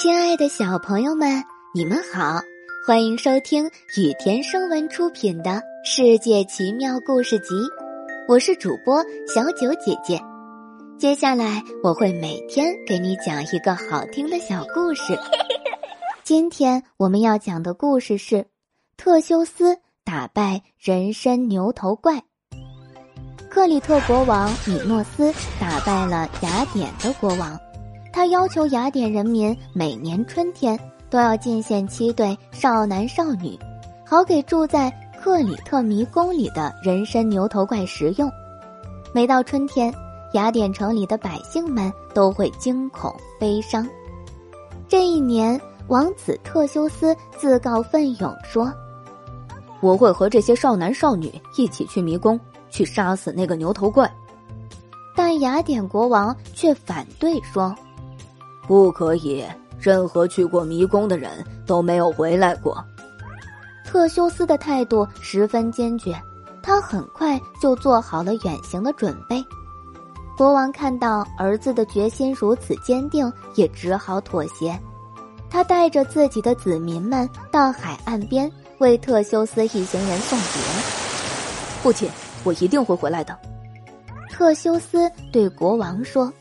亲爱的小朋友们，你们好，欢迎收听雨田声文出品的《世界奇妙故事集》，我是主播小九姐姐。接下来我会每天给你讲一个好听的小故事。今天我们要讲的故事是特修斯打败人参牛头怪。克里特国王米诺斯打败了雅典的国王。他要求雅典人民每年春天都要进献七对少男少女，好给住在克里特迷宫里的人参牛头怪食用。每到春天，雅典城里的百姓们都会惊恐悲伤。这一年，王子特修斯自告奋勇说：“我会和这些少男少女一起去迷宫，去杀死那个牛头怪。”但雅典国王却反对说。不可以，任何去过迷宫的人都没有回来过。特修斯的态度十分坚决，他很快就做好了远行的准备。国王看到儿子的决心如此坚定，也只好妥协。他带着自己的子民们到海岸边，为特修斯一行人送别。父亲，我一定会回来的。特修斯对国王说。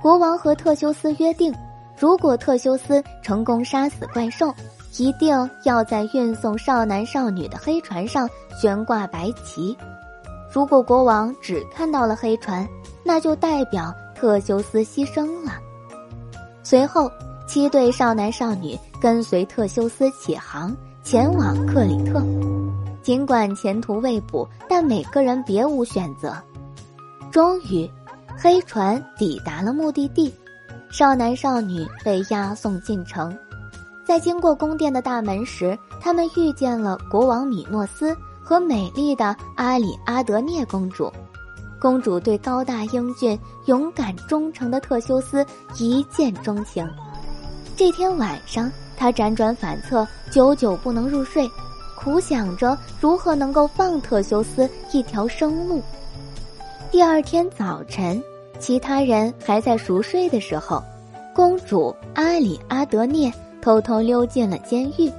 国王和特修斯约定，如果特修斯成功杀死怪兽，一定要在运送少男少女的黑船上悬挂白旗。如果国王只看到了黑船，那就代表特修斯牺牲了。随后，七对少男少女跟随特修斯起航，前往克里特。尽管前途未卜，但每个人别无选择。终于。黑船抵达了目的地，少男少女被押送进城。在经过宫殿的大门时，他们遇见了国王米诺斯和美丽的阿里阿德涅公主。公主对高大英俊、勇敢忠诚的特修斯一见钟情。这天晚上，她辗转反侧，久久不能入睡，苦想着如何能够放特修斯一条生路。第二天早晨，其他人还在熟睡的时候，公主阿里阿德涅偷偷溜进了监狱。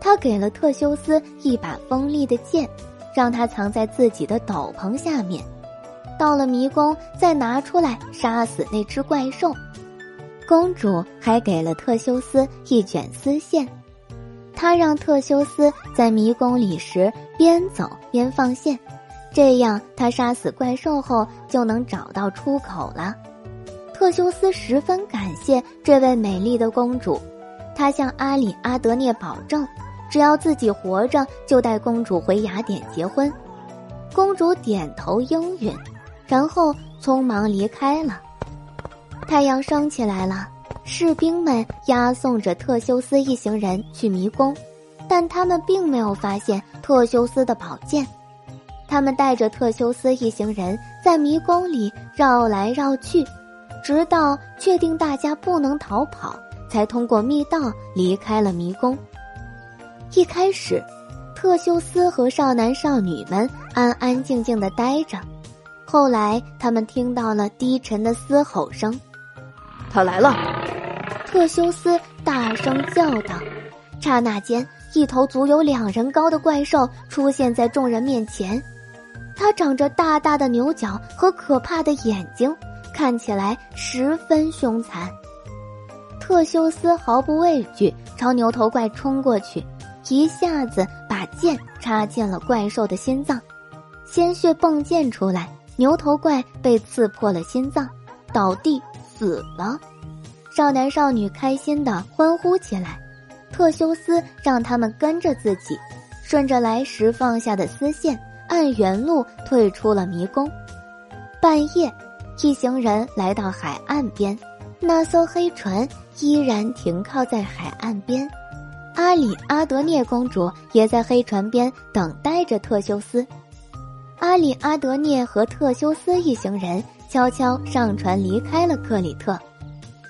她给了特修斯一把锋利的剑，让他藏在自己的斗篷下面。到了迷宫，再拿出来杀死那只怪兽。公主还给了特修斯一卷丝线，她让特修斯在迷宫里时边走边放线。这样，他杀死怪兽后就能找到出口了。特修斯十分感谢这位美丽的公主，他向阿里阿德涅保证，只要自己活着，就带公主回雅典结婚。公主点头应允，然后匆忙离开了。太阳升起来了，士兵们押送着特修斯一行人去迷宫，但他们并没有发现特修斯的宝剑。他们带着特修斯一行人在迷宫里绕来绕去，直到确定大家不能逃跑，才通过密道离开了迷宫。一开始，特修斯和少男少女们安安静静的待着，后来他们听到了低沉的嘶吼声，他来了！特修斯大声叫道。刹那间，一头足有两人高的怪兽出现在众人面前。它长着大大的牛角和可怕的眼睛，看起来十分凶残。特修斯毫不畏惧，朝牛头怪冲过去，一下子把剑插进了怪兽的心脏，鲜血迸溅出来，牛头怪被刺破了心脏，倒地死了。少男少女开心的欢呼起来。特修斯让他们跟着自己，顺着来时放下的丝线。按原路退出了迷宫。半夜，一行人来到海岸边，那艘黑船依然停靠在海岸边。阿里阿德涅公主也在黑船边等待着特修斯。阿里阿德涅和特修斯一行人悄悄上船离开了克里特。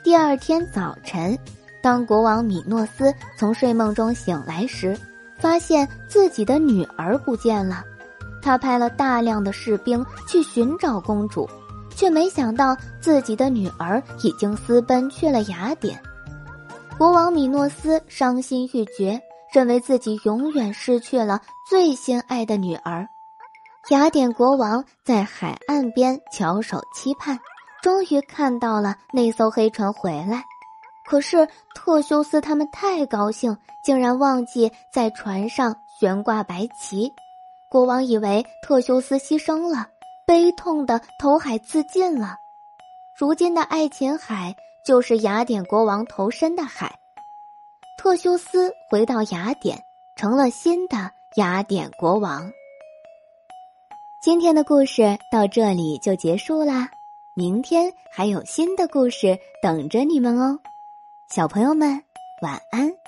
第二天早晨，当国王米诺斯从睡梦中醒来时，发现自己的女儿不见了。他派了大量的士兵去寻找公主，却没想到自己的女儿已经私奔去了雅典。国王米诺斯伤心欲绝，认为自己永远失去了最心爱的女儿。雅典国王在海岸边翘首期盼，终于看到了那艘黑船回来。可是特修斯他们太高兴，竟然忘记在船上悬挂白旗。国王以为特修斯牺牲了，悲痛的投海自尽了。如今的爱琴海就是雅典国王投身的海。特修斯回到雅典，成了新的雅典国王。今天的故事到这里就结束啦，明天还有新的故事等着你们哦，小朋友们晚安。